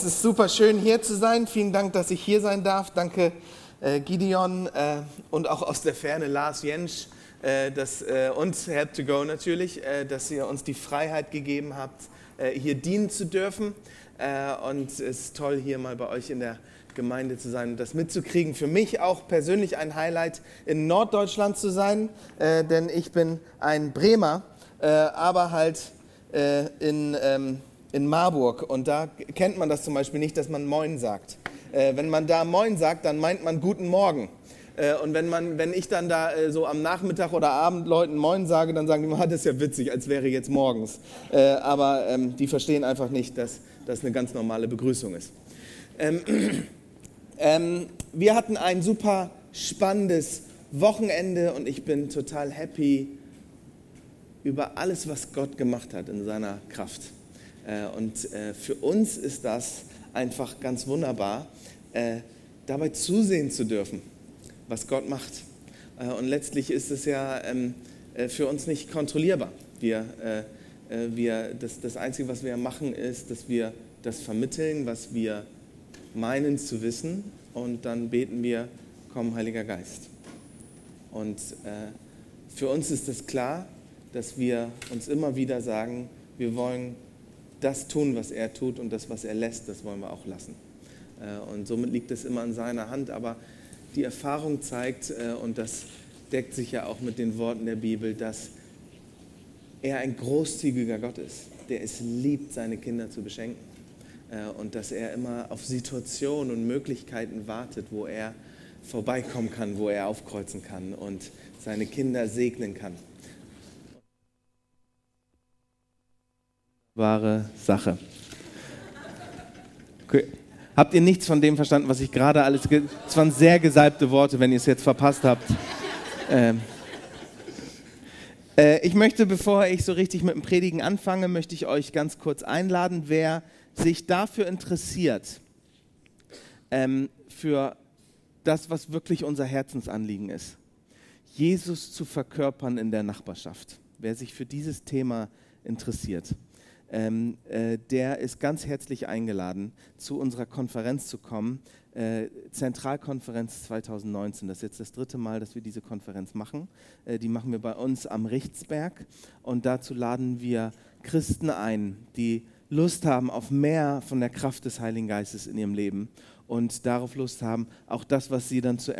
Es ist super schön hier zu sein. Vielen Dank, dass ich hier sein darf. Danke äh, Gideon äh, und auch aus der Ferne Lars Jensch äh, das, äh, und Help to Go natürlich, äh, dass ihr uns die Freiheit gegeben habt, äh, hier dienen zu dürfen. und es ist toll, hier mal bei euch in der Gemeinde zu sein und das mitzukriegen. Für mich auch persönlich ein Highlight, in Norddeutschland zu sein, denn ich bin ein Bremer, aber halt in... Ähm, in Marburg und da kennt man das zum Beispiel nicht, dass man Moin sagt. Äh, wenn man da Moin sagt, dann meint man Guten Morgen. Äh, und wenn, man, wenn ich dann da äh, so am Nachmittag oder Abend Leuten Moin sage, dann sagen die, ah, das ist ja witzig, als wäre jetzt morgens. Äh, aber ähm, die verstehen einfach nicht, dass das eine ganz normale Begrüßung ist. Ähm, ähm, wir hatten ein super spannendes Wochenende und ich bin total happy über alles, was Gott gemacht hat in seiner Kraft. Äh, und äh, für uns ist das einfach ganz wunderbar, äh, dabei zusehen zu dürfen, was Gott macht. Und letztlich ist es ja ähm, für uns nicht kontrollierbar. Wir, wir, das, das Einzige, was wir machen, ist, dass wir das vermitteln, was wir meinen zu wissen. Und dann beten wir, komm, Heiliger Geist. Und für uns ist es klar, dass wir uns immer wieder sagen, wir wollen das tun, was er tut und das, was er lässt, das wollen wir auch lassen. Äh, und somit liegt es immer in seiner Hand. Aber die Erfahrung zeigt, äh, und das deckt sich ja auch mit den Worten der Bibel, dass er ein großzügiger Gott ist, der es liebt, seine Kinder zu beschenken. Äh, und dass er immer auf Situationen und Möglichkeiten wartet, wo er vorbeikommen kann, wo er aufkreuzen kann und seine Kinder segnen kann. Wahre Sache. Okay. Habt ihr nichts von dem verstanden, was ich gerade alles... Es waren sehr gesalbte Worte, wenn ihr es jetzt verpasst habt. Ähm. Äh, ich möchte, bevor ich so richtig mit dem Predigen anfange, möchte ich euch ganz kurz einladen, wer sich dafür interessiert, ähm, für das, was wirklich unser Herzensanliegen ist. Jesus zu verkörpern in der Nachbarschaft. Wer sich für dieses Thema interessiert ähm, äh, der ist ganz herzlich eingeladen, zu unserer Konferenz zu kommen. Äh, Zentralkonferenz 2019. Das ist jetzt das dritte Mal, dass wir diese Konferenz machen. Äh, die machen wir bei uns am Richtsberg und dazu laden wir Christen ein, die Lust haben auf mehr von der Kraft des Heiligen Geistes in ihrem Leben und darauf Lust haben, auch das, was sie dann, zu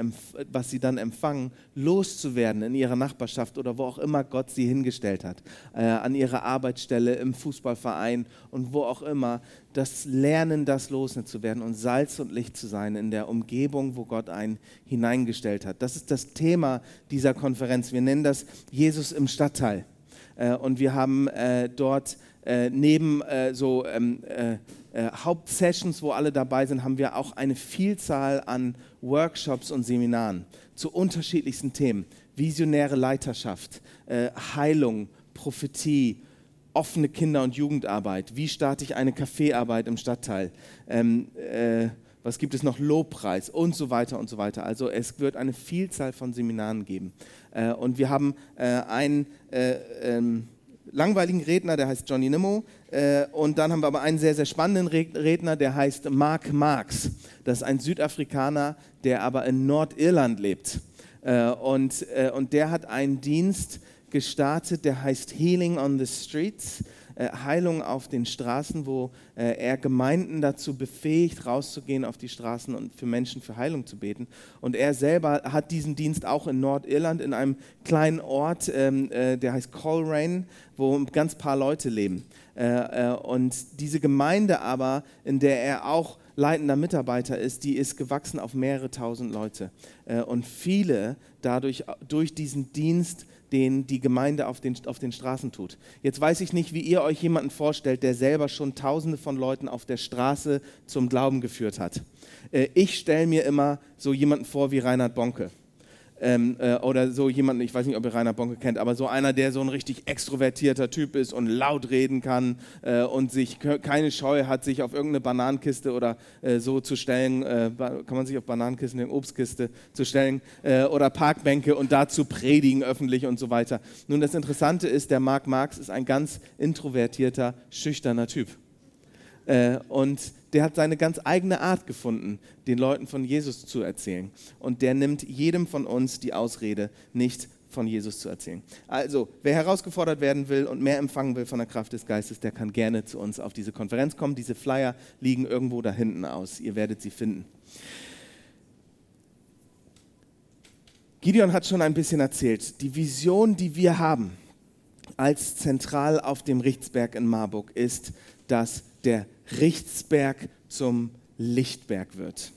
was sie dann empfangen, loszuwerden in ihrer Nachbarschaft oder wo auch immer Gott sie hingestellt hat, äh, an ihrer Arbeitsstelle, im Fußballverein und wo auch immer, das Lernen, das loszuwerden und Salz und Licht zu sein in der Umgebung, wo Gott einen hineingestellt hat. Das ist das Thema dieser Konferenz. Wir nennen das Jesus im Stadtteil. Äh, und wir haben äh, dort äh, neben äh, so ähm, äh, äh, Hauptsessions, wo alle dabei sind, haben wir auch eine Vielzahl an Workshops und Seminaren zu unterschiedlichsten Themen. Visionäre Leiterschaft, äh, Heilung, Prophetie, offene Kinder- und Jugendarbeit. Wie starte ich eine Kaffeearbeit im Stadtteil? Ähm, äh, was gibt es noch? Lobpreis und so weiter und so weiter. Also es wird eine Vielzahl von Seminaren geben. Und wir haben äh, ähm, langweiligen Redner, der heißt Johnny Nimmo. Äh, und dann haben wir aber einen sehr, sehr spannenden Redner, der heißt Mark Marx. Das ist ein Südafrikaner, der aber in Nordirland lebt. Äh, äh, und der hat einen Dienst gestartet, der heißt Healing on the Streets. Äh, Heilung auf den Straßen, wo äh, er Gemeinden dazu befähigt, rauszugehen auf die Straßen und für Menschen für Heilung zu beten. Und er selber hat diesen Dienst auch in Nordirland, in einem kleinen Ort, ähm, äh, der heißt Coleraine, wo ganz paar Leute leben. und diese Gemeinde aber, in der er auch leitender Mitarbeiter ist, die ist gewachsen auf mehrere tausend Leute. und viele dadurch durch diesen Dienst den die Gemeinde auf den, auf den Straßen tut. Jetzt weiß ich nicht, wie ihr euch jemanden vorstellt, der selber schon Tausende von Leuten auf der Straße zum Glauben geführt hat. Äh, ich stelle mir immer so jemanden vor wie Reinhard Bonke ähm, äh, oder so jemand, ich weiß nicht, ob ihr Rainer Bonke kennt, aber so einer, der so ein richtig extrovertierter Typ ist und laut reden kann äh, und sich keine Scheu hat, sich auf irgendeine Bananenkiste oder äh, so zu stellen, äh, kann man sich auf Bananenkisten, eine Obstkiste zu stellen äh, oder Parkbänke und dazu predigen öffentlich und so weiter. Nun, das Interessante ist, der Marc Marx ist ein ganz introvertierter, schüchterner Typ. Äh, und der hat seine ganz eigene Art gefunden, den Leuten von Jesus zu erzählen. Und der nimmt jedem von uns die Ausrede, nicht von Jesus zu erzählen. Also, wer herausgefordert werden will und mehr empfangen will von der Kraft des Geistes, der kann gerne zu uns auf diese Konferenz kommen. Diese Flyer liegen irgendwo da hinten aus. Ihr werdet sie finden. Gideon hat schon ein bisschen erzählt. Die Vision, die wir haben als zentral auf dem Richtsberg in Marburg, ist, dass der Richtsberg zum Lichtberg wird.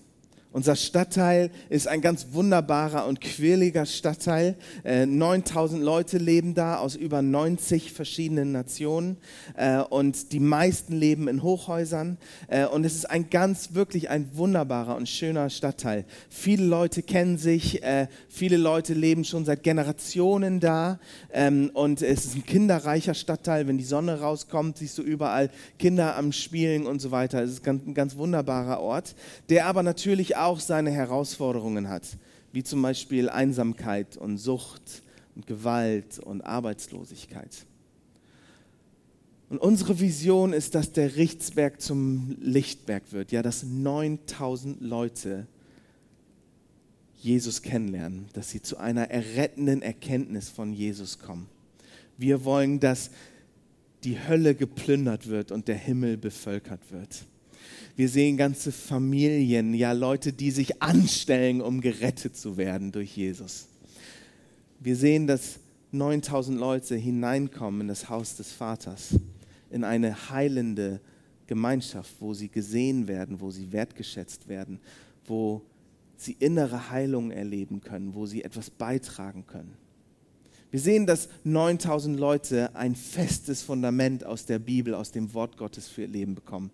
Unser Stadtteil ist ein ganz wunderbarer und quirliger Stadtteil. Äh, 9000 Leute leben da aus über 90 verschiedenen Nationen äh, und die meisten leben in Hochhäusern. Äh, und es ist ein ganz, wirklich ein wunderbarer und schöner Stadtteil. Viele Leute kennen sich, äh, viele Leute leben schon seit Generationen da ähm, und es ist ein kinderreicher Stadtteil. Wenn die Sonne rauskommt, siehst du überall Kinder am Spielen und so weiter. Es ist ein ganz wunderbarer Ort, der aber natürlich auch auch seine Herausforderungen hat, wie zum Beispiel Einsamkeit und Sucht und Gewalt und Arbeitslosigkeit. Und unsere Vision ist, dass der Richtsberg zum Lichtberg wird, ja, dass 9000 Leute Jesus kennenlernen, dass sie zu einer errettenden Erkenntnis von Jesus kommen. Wir wollen, dass die Hölle geplündert wird und der Himmel bevölkert wird. Wir sehen ganze Familien, ja Leute, die sich anstellen, um gerettet zu werden durch Jesus. Wir sehen, dass 9000 Leute hineinkommen in das Haus des Vaters, in eine heilende Gemeinschaft, wo sie gesehen werden, wo sie wertgeschätzt werden, wo sie innere Heilung erleben können, wo sie etwas beitragen können. Wir sehen, dass 9000 Leute ein festes Fundament aus der Bibel, aus dem Wort Gottes für ihr Leben bekommen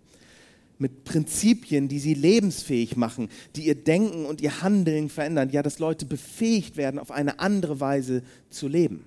mit Prinzipien, die sie lebensfähig machen, die ihr Denken und ihr Handeln verändern, ja, dass Leute befähigt werden, auf eine andere Weise zu leben.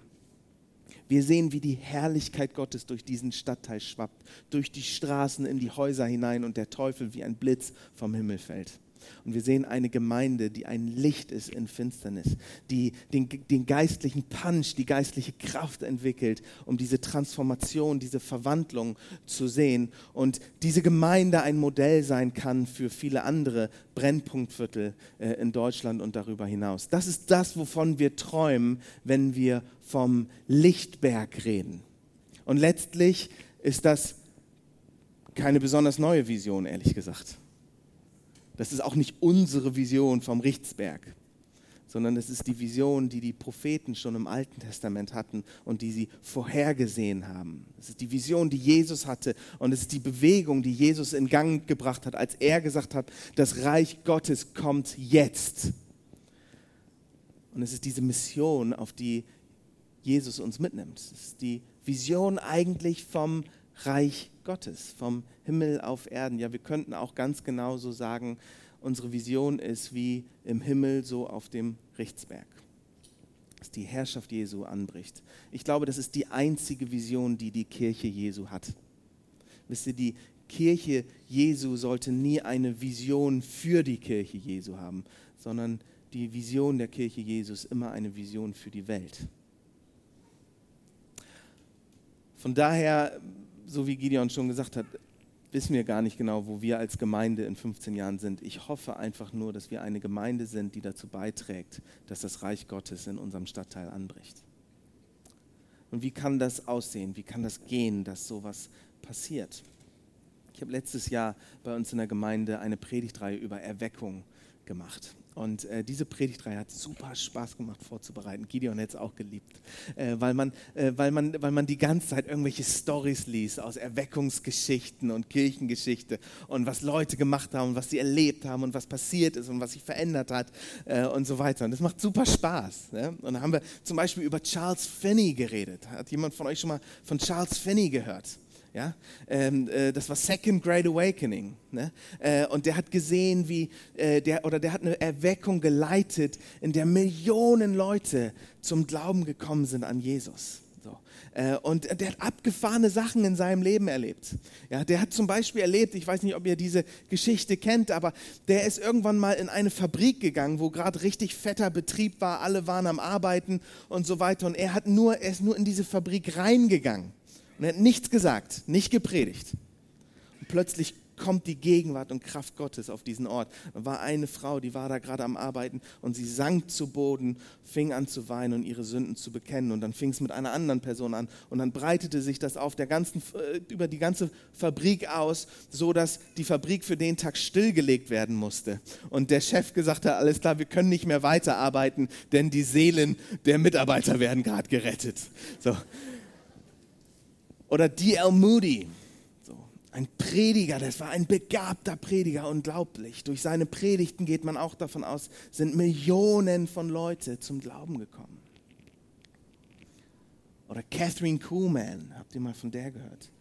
Wir sehen, wie die Herrlichkeit Gottes durch diesen Stadtteil schwappt, durch die Straßen in die Häuser hinein und der Teufel wie ein Blitz vom Himmel fällt. Und wir sehen eine Gemeinde, die ein Licht ist in Finsternis, die den, den geistlichen Punch, die geistliche Kraft entwickelt, um diese Transformation, diese Verwandlung zu sehen. Und diese Gemeinde ein Modell sein kann für viele andere Brennpunktviertel äh, in Deutschland und darüber hinaus. Das ist das, wovon wir träumen, wenn wir vom Lichtberg reden. Und letztlich ist das keine besonders neue Vision, ehrlich gesagt. Das ist auch nicht unsere Vision vom Richtsberg, sondern es ist die Vision, die die Propheten schon im Alten Testament hatten und die sie vorhergesehen haben. Es ist die Vision, die Jesus hatte und es ist die Bewegung, die Jesus in Gang gebracht hat, als er gesagt hat, das Reich Gottes kommt jetzt. Und es ist diese Mission, auf die Jesus uns mitnimmt. Es ist die Vision eigentlich vom Reich Gottes, vom Himmel auf Erden. Ja, wir könnten auch ganz genauso sagen, unsere Vision ist wie im Himmel, so auf dem Richtsberg. Dass die Herrschaft Jesu anbricht. Ich glaube, das ist die einzige Vision, die die Kirche Jesu hat. Wisst ihr, die Kirche Jesu sollte nie eine Vision für die Kirche Jesu haben, sondern die Vision der Kirche Jesu ist immer eine Vision für die Welt. Von daher so wie Gideon schon gesagt hat, wissen wir gar nicht genau, wo wir als Gemeinde in 15 Jahren sind. Ich hoffe einfach nur, dass wir eine Gemeinde sind, die dazu beiträgt, dass das Reich Gottes in unserem Stadtteil anbricht. Und wie kann das aussehen? Wie kann das gehen, dass sowas passiert? Ich habe letztes Jahr bei uns in der Gemeinde eine Predigtreihe über Erweckung gemacht. Und äh, diese Predigtreihe hat super Spaß gemacht vorzubereiten. Gideon hätte es auch geliebt, äh, weil, man, äh, weil, man, weil man die ganze Zeit irgendwelche Stories liest aus Erweckungsgeschichten und Kirchengeschichte und was Leute gemacht haben, was sie erlebt haben und was passiert ist und was sich verändert hat äh, und so weiter. Und das macht super Spaß. Ne? Und dann haben wir zum Beispiel über Charles Finney geredet. Hat jemand von euch schon mal von Charles Finney gehört? Ja? Ähm, äh, das war Second Great Awakening. Ne? Äh, und der hat gesehen, wie, äh, der, oder der hat eine Erweckung geleitet, in der Millionen Leute zum Glauben gekommen sind an Jesus. So. Äh, und der hat abgefahrene Sachen in seinem Leben erlebt. Ja, der hat zum Beispiel erlebt, ich weiß nicht, ob ihr diese Geschichte kennt, aber der ist irgendwann mal in eine Fabrik gegangen, wo gerade richtig fetter Betrieb war, alle waren am Arbeiten und so weiter. Und er, hat nur, er ist nur in diese Fabrik reingegangen und er hat nichts gesagt, nicht gepredigt. Und plötzlich kommt die Gegenwart und Kraft Gottes auf diesen Ort. Da war eine Frau, die war da gerade am Arbeiten und sie sank zu Boden, fing an zu weinen und ihre Sünden zu bekennen. Und dann fing es mit einer anderen Person an und dann breitete sich das auf der ganzen, äh, über die ganze Fabrik aus, so dass die Fabrik für den Tag stillgelegt werden musste. Und der Chef gesagt hat, alles klar, wir können nicht mehr weiterarbeiten, denn die Seelen der Mitarbeiter werden gerade gerettet. So. Oder D.L. Moody, so, ein Prediger, das war ein begabter Prediger, unglaublich. Durch seine Predigten geht man auch davon aus, sind Millionen von Leuten zum Glauben gekommen. Oder Catherine Kuhlman, habt ihr mal von der gehört?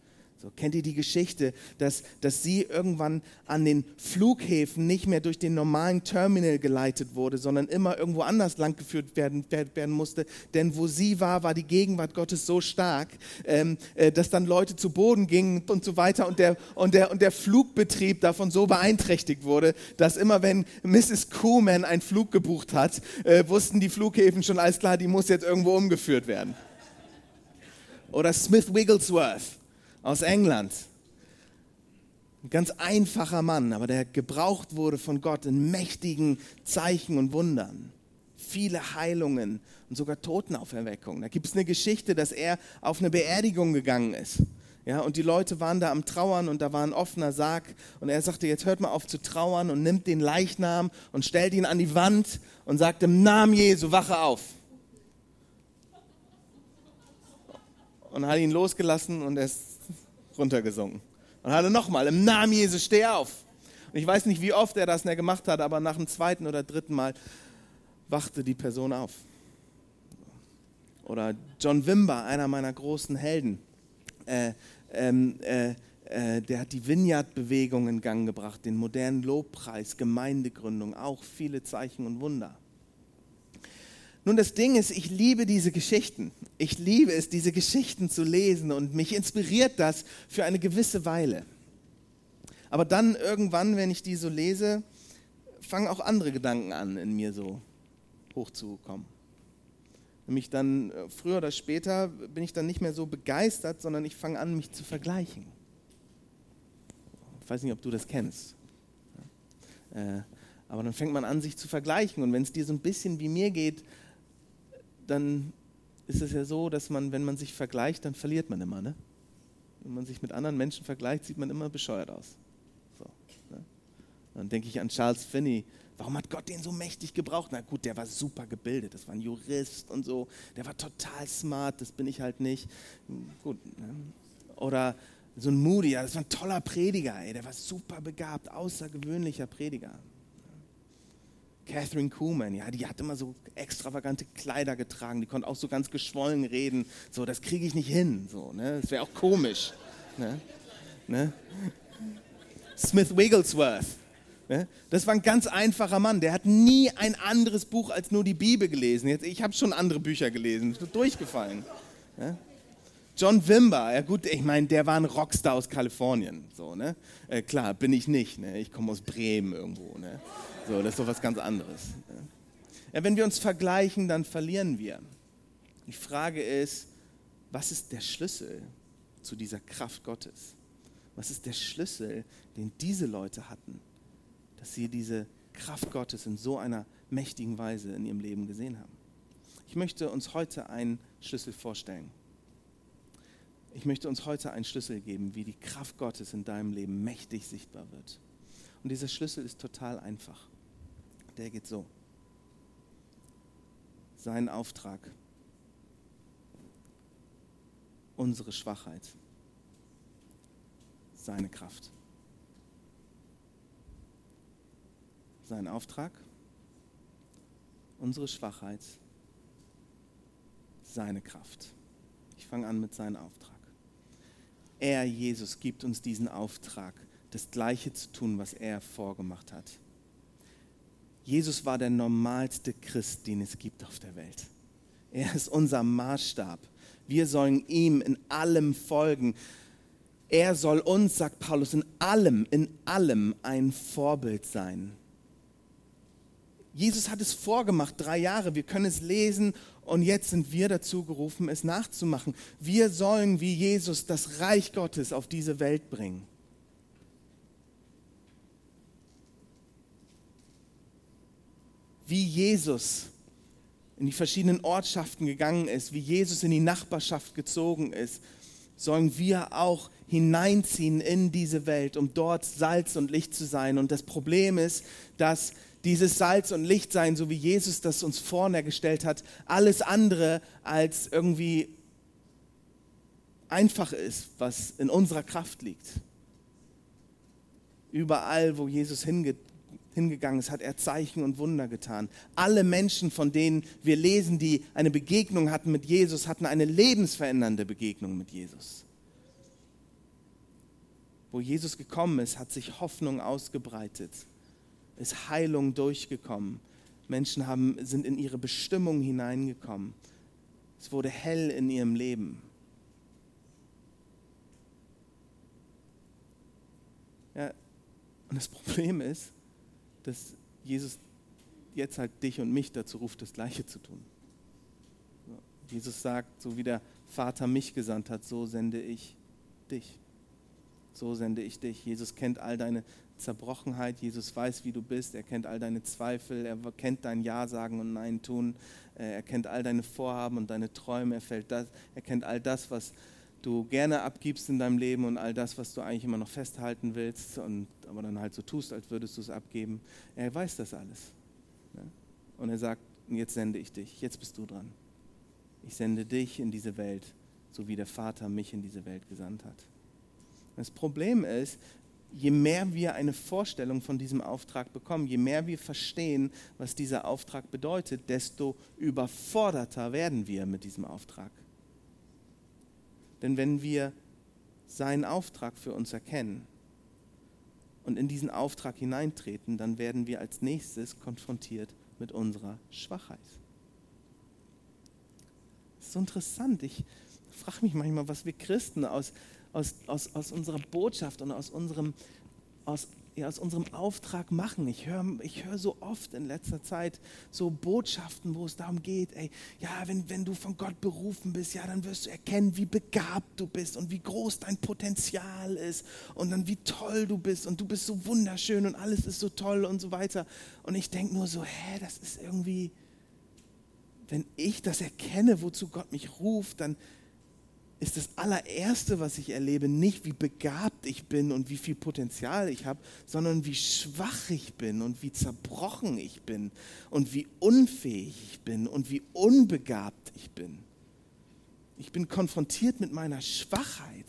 So, kennt ihr die Geschichte, dass, dass sie irgendwann an den Flughäfen nicht mehr durch den normalen Terminal geleitet wurde, sondern immer irgendwo anders langgeführt werden, werden musste? Denn wo sie war, war die Gegenwart Gottes so stark, ähm, äh, dass dann Leute zu Boden gingen und so weiter und der, und, der, und der Flugbetrieb davon so beeinträchtigt wurde, dass immer wenn Mrs. Kuhlman einen Flug gebucht hat, äh, wussten die Flughäfen schon, alles klar, die muss jetzt irgendwo umgeführt werden. Oder Smith Wigglesworth aus England. Ein ganz einfacher Mann, aber der gebraucht wurde von Gott in mächtigen Zeichen und Wundern. Viele Heilungen und sogar Totenauferweckungen. Da gibt es eine Geschichte, dass er auf eine Beerdigung gegangen ist. Ja, und die Leute waren da am Trauern und da war ein offener Sarg. Und er sagte, jetzt hört mal auf zu trauern und nimmt den Leichnam und stellt ihn an die Wand und sagt im Namen Jesu, wache auf. Und hat ihn losgelassen und er ist runtergesunken. Und hat er nochmal, im Namen Jesus, steh auf. Und ich weiß nicht, wie oft er das gemacht hat, aber nach dem zweiten oder dritten Mal wachte die Person auf. Oder John Wimber, einer meiner großen Helden, äh, ähm, äh, äh, der hat die Vineyard-Bewegung in Gang gebracht, den modernen Lobpreis, Gemeindegründung, auch viele Zeichen und Wunder. Nun, das Ding ist, ich liebe diese Geschichten. Ich liebe es, diese Geschichten zu lesen und mich inspiriert das für eine gewisse Weile. Aber dann irgendwann, wenn ich die so lese, fangen auch andere Gedanken an, in mir so hochzukommen. Nämlich dann, äh, früher oder später, bin ich dann nicht mehr so begeistert, sondern ich fange an, mich zu vergleichen. Ich weiß nicht, ob du das kennst. Äh, aber dann fängt man an, sich zu vergleichen. Und wenn es dir so ein bisschen wie mir geht, dann ist es ja so, dass man, wenn man sich vergleicht, dann verliert man immer. Ne? Wenn man sich mit anderen Menschen vergleicht, sieht man immer bescheuert aus. So, ne? Dann denke ich an Charles Finney. Warum hat Gott den so mächtig gebraucht? Na gut, der war super gebildet, das war ein Jurist und so. Der war total smart, das bin ich halt nicht. Gut. Ne? Oder so ein Moody, das war ein toller Prediger, ey, der war super begabt, außergewöhnlicher Prediger. Catherine Kuhlman, ja, die hat immer so extravagante Kleider getragen, die konnte auch so ganz geschwollen reden. So, das kriege ich nicht hin. So, ne? Das wäre auch komisch. Ne? Ne? Smith Wigglesworth, ne? das war ein ganz einfacher Mann. Der hat nie ein anderes Buch als nur die Bibel gelesen. Ich habe schon andere Bücher gelesen, durchgefallen. John Wimber, ja gut, ich meine, der war ein Rockstar aus Kalifornien. So, ne? Äh, klar, bin ich nicht. Ne? Ich komme aus Bremen irgendwo. Ne? So, das ist doch was ganz anderes. Ne? Ja, wenn wir uns vergleichen, dann verlieren wir. Die Frage ist, was ist der Schlüssel zu dieser Kraft Gottes? Was ist der Schlüssel, den diese Leute hatten, dass sie diese Kraft Gottes in so einer mächtigen Weise in ihrem Leben gesehen haben? Ich möchte uns heute einen Schlüssel vorstellen. Ich möchte uns heute einen Schlüssel geben, wie die Kraft Gottes in deinem Leben mächtig sichtbar wird. Und dieser Schlüssel ist total einfach. Der geht so. Sein Auftrag. Unsere Schwachheit. Seine Kraft. Sein Auftrag. Unsere Schwachheit. Seine Kraft. Ich fange an mit seinem Auftrag. Er, Jesus, gibt uns diesen Auftrag, das Gleiche zu tun, was er vorgemacht hat. Jesus war der normalste Christ, den es gibt auf der Welt. Er ist unser Maßstab. Wir sollen ihm in allem folgen. Er soll uns, sagt Paulus, in allem, in allem ein Vorbild sein. Jesus hat es vorgemacht, drei Jahre. Wir können es lesen und jetzt sind wir dazu gerufen, es nachzumachen. Wir sollen wie Jesus das Reich Gottes auf diese Welt bringen. Wie Jesus in die verschiedenen Ortschaften gegangen ist, wie Jesus in die Nachbarschaft gezogen ist, sollen wir auch hineinziehen in diese Welt, um dort Salz und Licht zu sein. Und das Problem ist, dass dieses Salz und Licht sein, so wie Jesus das uns vorne gestellt hat, alles andere als irgendwie einfach ist, was in unserer Kraft liegt. Überall, wo Jesus hinge hingegangen ist, hat er Zeichen und Wunder getan. Alle Menschen, von denen wir lesen, die eine Begegnung hatten mit Jesus, hatten eine lebensverändernde Begegnung mit Jesus. Wo Jesus gekommen ist, hat sich Hoffnung ausgebreitet, ist Heilung durchgekommen. Menschen haben, sind in ihre Bestimmung hineingekommen. Es wurde hell in ihrem Leben. Ja, und das Problem ist, dass Jesus jetzt halt dich und mich dazu ruft, das Gleiche zu tun. Jesus sagt, so wie der Vater mich gesandt hat, so sende ich dich. So sende ich dich. Jesus kennt all deine Zerbrochenheit. Jesus weiß, wie du bist. Er kennt all deine Zweifel. Er kennt dein Ja sagen und Nein tun. Er kennt all deine Vorhaben und deine Träume. Er, das, er kennt all das, was du gerne abgibst in deinem Leben und all das, was du eigentlich immer noch festhalten willst, und, aber dann halt so tust, als würdest du es abgeben. Er weiß das alles. Ne? Und er sagt, jetzt sende ich dich, jetzt bist du dran. Ich sende dich in diese Welt, so wie der Vater mich in diese Welt gesandt hat. Das Problem ist, je mehr wir eine Vorstellung von diesem Auftrag bekommen, je mehr wir verstehen, was dieser Auftrag bedeutet, desto überforderter werden wir mit diesem Auftrag. Denn wenn wir seinen Auftrag für uns erkennen und in diesen Auftrag hineintreten, dann werden wir als nächstes konfrontiert mit unserer Schwachheit. Das ist so interessant. Ich frage mich manchmal, was wir Christen aus, aus, aus, aus unserer Botschaft und aus unserem, aus ja, aus unserem Auftrag machen. Ich höre ich hör so oft in letzter Zeit so Botschaften, wo es darum geht, ey, ja, wenn, wenn du von Gott berufen bist, ja, dann wirst du erkennen, wie begabt du bist und wie groß dein Potenzial ist und dann wie toll du bist und du bist so wunderschön und alles ist so toll und so weiter. Und ich denke nur so, hä, das ist irgendwie, wenn ich das erkenne, wozu Gott mich ruft, dann ist das allererste, was ich erlebe, nicht wie begabt ich bin und wie viel Potenzial ich habe, sondern wie schwach ich bin und wie zerbrochen ich bin und wie unfähig ich bin und wie unbegabt ich bin. Ich bin konfrontiert mit meiner Schwachheit.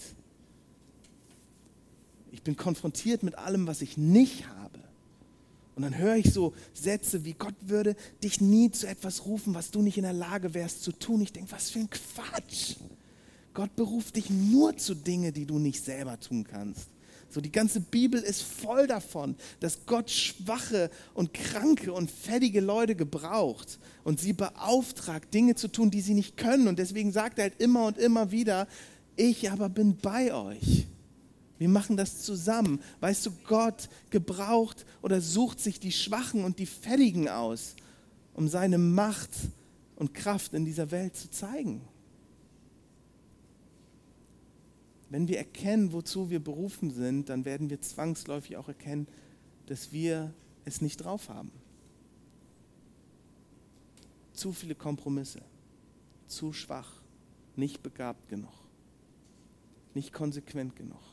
Ich bin konfrontiert mit allem, was ich nicht habe. Und dann höre ich so Sätze wie Gott würde dich nie zu etwas rufen, was du nicht in der Lage wärst zu tun. Ich denke, was für ein Quatsch. Gott beruft dich nur zu Dingen, die du nicht selber tun kannst. So, die ganze Bibel ist voll davon, dass Gott schwache und kranke und fettige Leute gebraucht und sie beauftragt, Dinge zu tun, die sie nicht können. Und deswegen sagt er halt immer und immer wieder, ich aber bin bei euch. Wir machen das zusammen. Weißt du, Gott gebraucht oder sucht sich die Schwachen und die Fettigen aus, um seine Macht und Kraft in dieser Welt zu zeigen. Wenn wir erkennen, wozu wir berufen sind, dann werden wir zwangsläufig auch erkennen, dass wir es nicht drauf haben. Zu viele Kompromisse, zu schwach, nicht begabt genug, nicht konsequent genug,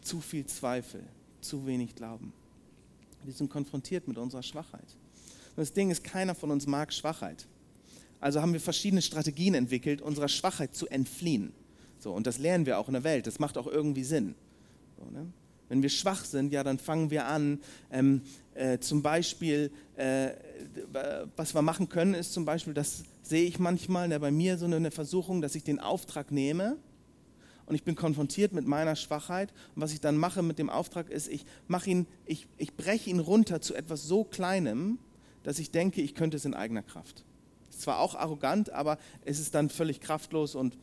zu viel Zweifel, zu wenig Glauben. Wir sind konfrontiert mit unserer Schwachheit. Und das Ding ist, keiner von uns mag Schwachheit. Also haben wir verschiedene Strategien entwickelt, unserer Schwachheit zu entfliehen. So, und das lernen wir auch in der Welt. Das macht auch irgendwie Sinn. So, ne? Wenn wir schwach sind, ja, dann fangen wir an, ähm, äh, zum Beispiel, äh, was wir machen können, ist zum Beispiel, das sehe ich manchmal ne, bei mir so eine Versuchung, dass ich den Auftrag nehme und ich bin konfrontiert mit meiner Schwachheit. Und was ich dann mache mit dem Auftrag ist, ich mache ihn, ich, ich breche ihn runter zu etwas so Kleinem, dass ich denke, ich könnte es in eigener Kraft. Ist zwar auch arrogant, aber es ist dann völlig kraftlos und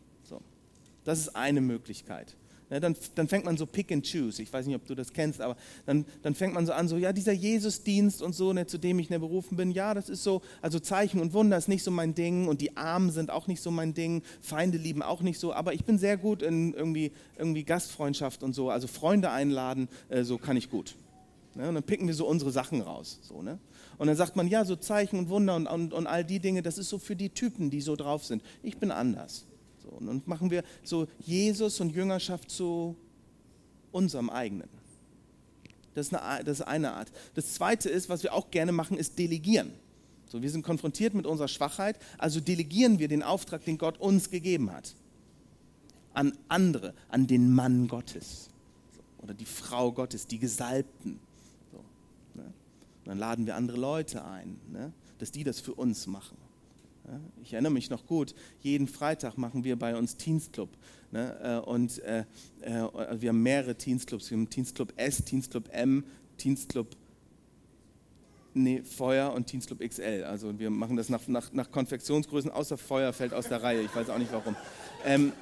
das ist eine Möglichkeit. Ja, dann, dann, fängt man so pick and choose. Ich weiß nicht, ob du das kennst, aber dann, dann fängt man so an, so, ja, dieser Jesusdienst und so, ne, zu dem ich ne, berufen bin, ja, das ist so, also Zeichen und Wunder ist nicht so mein Ding und die Armen sind auch nicht so mein Ding, Feinde lieben auch nicht so, aber ich bin sehr gut in irgendwie, irgendwie Gastfreundschaft und so, also Freunde einladen, äh, so kann ich gut. Ne? Und dann picken wir so unsere Sachen raus. So, ne? Und dann sagt man, ja, so Zeichen und Wunder und, und, und all die Dinge, das ist so für die Typen, die so drauf sind. Ich bin anders. Und machen wir so Jesus und Jüngerschaft zu unserem eigenen. Das ist, eine, das ist eine Art. Das zweite ist, was wir auch gerne machen, ist delegieren. So, wir sind konfrontiert mit unserer Schwachheit, also delegieren wir den Auftrag, den Gott uns gegeben hat, an andere, an den Mann Gottes oder die Frau Gottes, die Gesalbten. So, ne? Dann laden wir andere Leute ein, ne? dass die das für uns machen. Ja? Ich erinnere mich noch gut, jeden Freitag machen wir bei uns Teensclub. Ne? Äh, und äh, äh, wir haben mehrere Teensclubs. Wir haben Teensclub S, Teensclub M, Teensclub Nee, Feuer und Teensclub XL. Also wir machen das nach, nach, nach Konfektionsgrößen, außer Feuer fällt aus der Reihe. Ich weiß auch nicht warum. Ähm,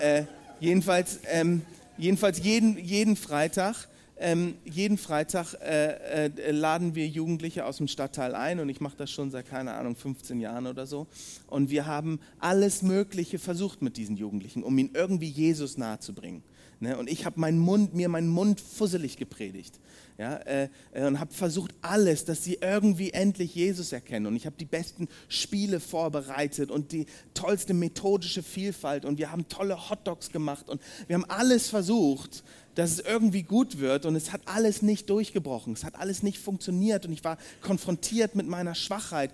äh, jedenfalls, ähm, jedenfalls jeden, jeden Freitag, ähm, jeden Freitag äh, äh, laden wir Jugendliche aus dem Stadtteil ein und ich mache das schon seit, keine Ahnung, 15 Jahren oder so. Und wir haben alles Mögliche versucht mit diesen Jugendlichen, um ihnen irgendwie Jesus nahezubringen. Ne? Und ich habe meinen Mund, mir meinen Mund fusselig gepredigt ja, äh, äh, und habe versucht alles, dass sie irgendwie endlich Jesus erkennen. Und ich habe die besten Spiele vorbereitet und die tollste methodische Vielfalt und wir haben tolle Hotdogs gemacht und wir haben alles versucht, dass es irgendwie gut wird und es hat alles nicht durchgebrochen, es hat alles nicht funktioniert und ich war konfrontiert mit meiner Schwachheit.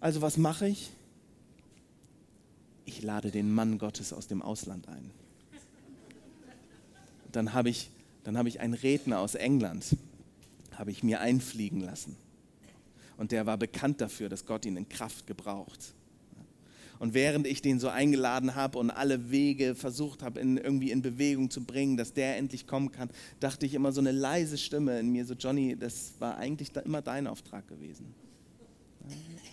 Also was mache ich? Ich lade den Mann Gottes aus dem Ausland ein. Dann habe ich habe ich einen Redner aus England, habe ich mir einfliegen lassen. Und der war bekannt dafür, dass Gott ihn in Kraft gebraucht. Und während ich den so eingeladen habe und alle Wege versucht habe, in, irgendwie in Bewegung zu bringen, dass der endlich kommen kann, dachte ich immer so eine leise Stimme in mir, so Johnny, das war eigentlich immer dein Auftrag gewesen.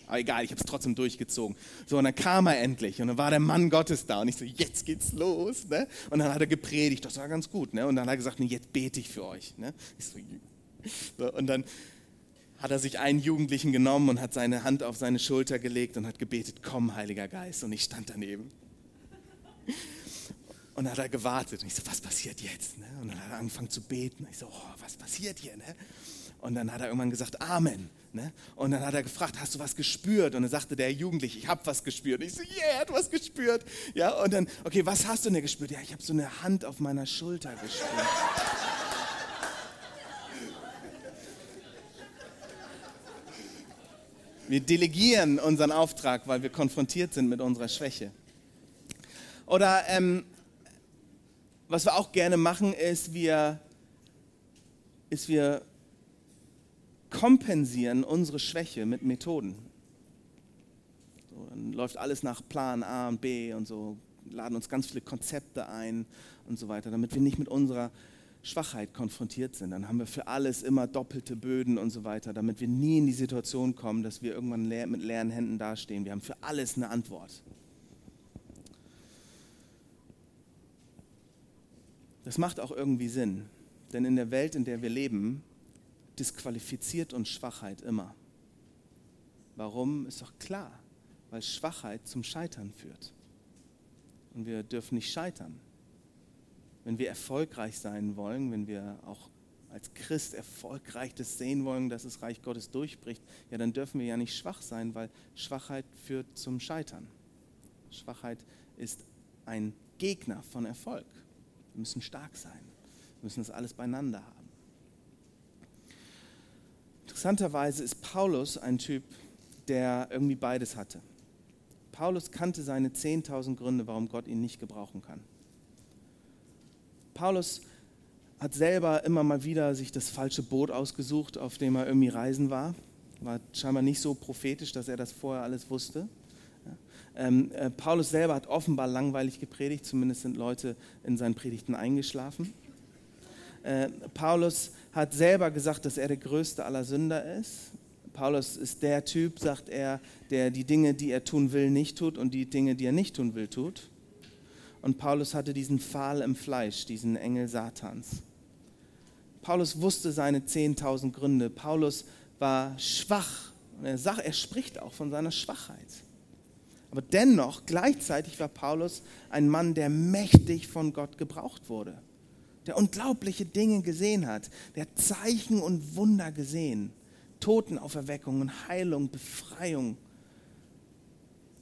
Aber egal, ich habe es trotzdem durchgezogen. So, und dann kam er endlich und dann war der Mann Gottes da und ich so, jetzt geht's los. Ne? Und dann hat er gepredigt, das war ganz gut. Ne? Und dann hat er gesagt, nee, jetzt bete ich für euch. Ne? Ich so, so, und dann hat er sich einen Jugendlichen genommen und hat seine Hand auf seine Schulter gelegt und hat gebetet, komm, Heiliger Geist. Und ich stand daneben. Und dann hat er gewartet. Und ich so, was passiert jetzt? Ne? Und dann hat er angefangen zu beten. Und ich so, oh, was passiert hier? Ne? Und dann hat er irgendwann gesagt, Amen. Ne? Und dann hat er gefragt, hast du was gespürt? Und dann sagte der Jugendliche, ich habe was gespürt. Und ich so, yeah, er hat was gespürt. Ja, und dann, okay, was hast du denn gespürt? Ja, ich habe so eine Hand auf meiner Schulter gespürt. Wir delegieren unseren Auftrag, weil wir konfrontiert sind mit unserer Schwäche. Oder ähm, was wir auch gerne machen, ist, wir, ist wir kompensieren unsere Schwäche mit Methoden. So, dann läuft alles nach Plan A und B und so, laden uns ganz viele Konzepte ein und so weiter, damit wir nicht mit unserer Schwachheit konfrontiert sind. Dann haben wir für alles immer doppelte Böden und so weiter, damit wir nie in die Situation kommen, dass wir irgendwann mit leeren Händen dastehen. Wir haben für alles eine Antwort. Das macht auch irgendwie Sinn, denn in der Welt, in der wir leben, disqualifiziert uns Schwachheit immer. Warum? Ist doch klar, weil Schwachheit zum Scheitern führt. Und wir dürfen nicht scheitern. Wenn wir erfolgreich sein wollen, wenn wir auch als Christ erfolgreich das sehen wollen, dass das Reich Gottes durchbricht, ja, dann dürfen wir ja nicht schwach sein, weil Schwachheit führt zum Scheitern. Schwachheit ist ein Gegner von Erfolg. Wir müssen stark sein. Wir müssen das alles beieinander haben. Interessanterweise ist Paulus ein Typ, der irgendwie beides hatte. Paulus kannte seine 10.000 Gründe, warum Gott ihn nicht gebrauchen kann. Paulus hat selber immer mal wieder sich das falsche Boot ausgesucht, auf dem er irgendwie reisen war. War scheinbar nicht so prophetisch, dass er das vorher alles wusste. Ähm, äh, Paulus selber hat offenbar langweilig gepredigt, zumindest sind Leute in seinen Predigten eingeschlafen. Äh, Paulus hat selber gesagt, dass er der größte aller Sünder ist. Paulus ist der Typ, sagt er, der die Dinge, die er tun will, nicht tut und die Dinge, die er nicht tun will, tut. Und Paulus hatte diesen Pfahl im Fleisch, diesen Engel Satans. Paulus wusste seine 10.000 Gründe. Paulus war schwach. Er, sagt, er spricht auch von seiner Schwachheit. Aber dennoch, gleichzeitig war Paulus ein Mann, der mächtig von Gott gebraucht wurde. Der unglaubliche Dinge gesehen hat, der Zeichen und Wunder gesehen, Totenauferweckung und Heilung, Befreiung.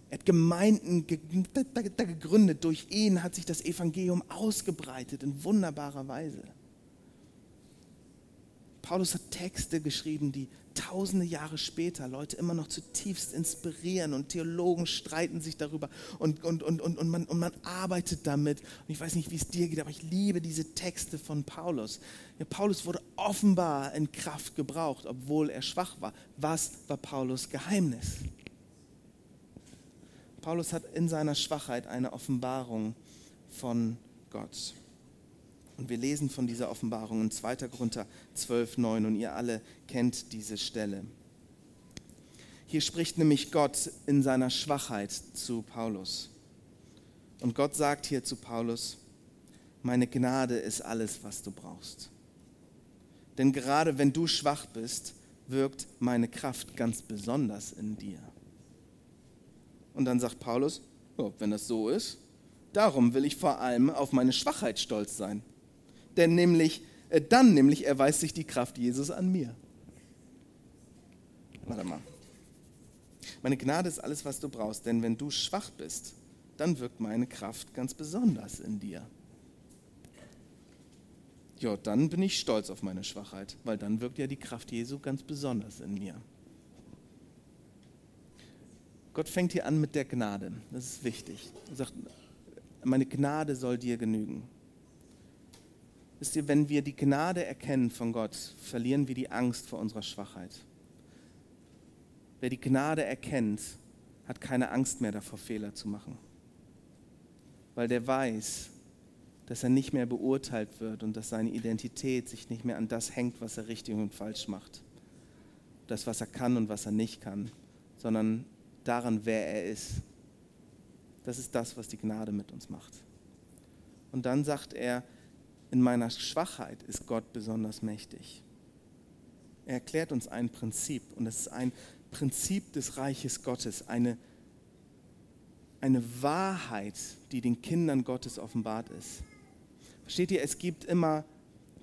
Er hat Gemeinden gegründet, durch ihn hat sich das Evangelium ausgebreitet in wunderbarer Weise. Paulus hat Texte geschrieben, die tausende Jahre später Leute immer noch zutiefst inspirieren und Theologen streiten sich darüber und, und, und, und, und, man, und man arbeitet damit. Und ich weiß nicht, wie es dir geht, aber ich liebe diese Texte von Paulus. Ja, Paulus wurde offenbar in Kraft gebraucht, obwohl er schwach war. Was war Paulus Geheimnis? Paulus hat in seiner Schwachheit eine Offenbarung von Gott. Und wir lesen von dieser Offenbarung in 2. Korinther 12, 9 und ihr alle kennt diese Stelle. Hier spricht nämlich Gott in seiner Schwachheit zu Paulus. Und Gott sagt hier zu Paulus, meine Gnade ist alles, was du brauchst. Denn gerade wenn du schwach bist, wirkt meine Kraft ganz besonders in dir. Und dann sagt Paulus, wenn das so ist, darum will ich vor allem auf meine Schwachheit stolz sein denn nämlich, äh, dann nämlich erweist sich die Kraft Jesus an mir. Warte mal. Meine Gnade ist alles, was du brauchst, denn wenn du schwach bist, dann wirkt meine Kraft ganz besonders in dir. Ja, dann bin ich stolz auf meine Schwachheit, weil dann wirkt ja die Kraft Jesu ganz besonders in mir. Gott fängt hier an mit der Gnade. Das ist wichtig. Er sagt, meine Gnade soll dir genügen. Wisst ihr, wenn wir die Gnade erkennen von Gott, verlieren wir die Angst vor unserer Schwachheit. Wer die Gnade erkennt, hat keine Angst mehr davor, Fehler zu machen. Weil der weiß, dass er nicht mehr beurteilt wird und dass seine Identität sich nicht mehr an das hängt, was er richtig und falsch macht. Das, was er kann und was er nicht kann, sondern daran, wer er ist. Das ist das, was die Gnade mit uns macht. Und dann sagt er, in meiner Schwachheit ist Gott besonders mächtig. Er erklärt uns ein Prinzip und es ist ein Prinzip des Reiches Gottes, eine, eine Wahrheit, die den Kindern Gottes offenbart ist. Versteht ihr, es gibt immer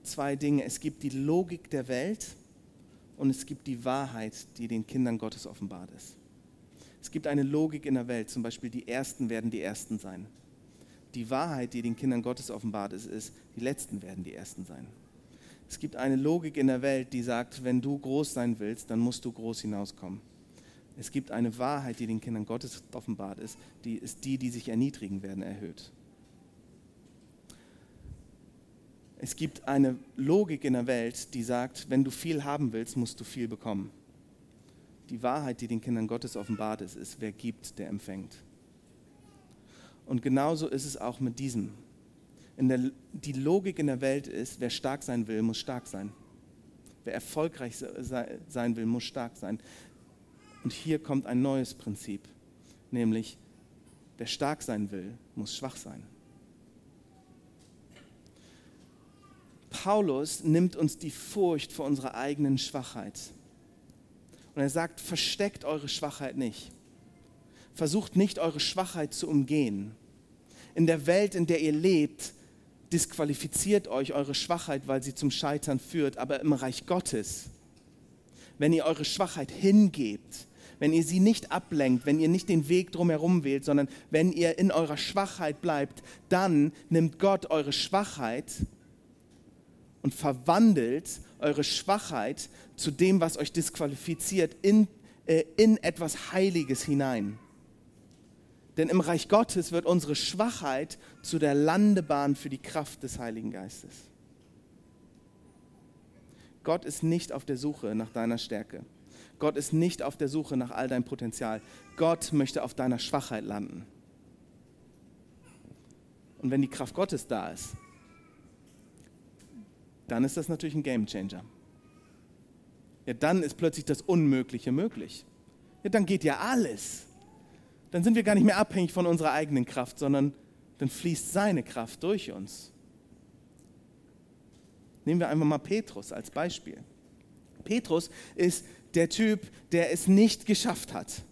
zwei Dinge. Es gibt die Logik der Welt und es gibt die Wahrheit, die den Kindern Gottes offenbart ist. Es gibt eine Logik in der Welt, zum Beispiel die Ersten werden die Ersten sein die Wahrheit, die den Kindern Gottes offenbart ist, ist, die Letzten werden die Ersten sein. Es gibt eine Logik in der Welt, die sagt, wenn du groß sein willst, dann musst du groß hinauskommen. Es gibt eine Wahrheit, die den Kindern Gottes offenbart ist, die ist die, die sich erniedrigen werden, erhöht. Es gibt eine Logik in der Welt, die sagt, wenn du viel haben willst, musst du viel bekommen. Die Wahrheit, die den Kindern Gottes offenbart ist, ist, wer gibt, der empfängt. Und genauso ist es auch mit diesem. Der, die Logik in der Welt ist, wer stark sein will, muss stark sein. Wer erfolgreich sein will, muss stark sein. Und hier kommt ein neues Prinzip, nämlich wer stark sein will, muss schwach sein. Paulus nimmt uns die Furcht vor unserer eigenen Schwachheit. Und er sagt, versteckt eure Schwachheit nicht versucht nicht eure Schwachheit zu umgehen. In der Welt, in der ihr lebt, disqualifiziert euch eure Schwachheit, weil sie zum Scheitern führt. Aber im Reich Gottes, wenn ihr eure Schwachheit hingebt, wenn ihr sie nicht ablenkt, wenn ihr nicht den Weg drumherum wählt, sondern wenn ihr in eurer Schwachheit bleibt, dann nimmt Gott eure Schwachheit und verwandelt eure Schwachheit zu dem, was euch disqualifiziert, in, äh, in etwas Heiliges hinein. Denn im Reich Gottes wird unsere Schwachheit zu der Landebahn für die Kraft des Heiligen Geistes. Gott ist nicht auf der Suche nach deiner Stärke. Gott ist nicht auf der Suche nach all deinem Potenzial. Gott möchte auf deiner Schwachheit landen. Und wenn die Kraft Gottes da ist, dann ist das natürlich ein Gamechanger. Ja, dann ist plötzlich das Unmögliche möglich. Ja, dann geht ja alles dann sind wir gar nicht mehr abhängig von unserer eigenen Kraft, sondern dann fließt seine Kraft durch uns. Nehmen wir einfach mal Petrus als Beispiel. Petrus ist der Typ, der es nicht geschafft hat,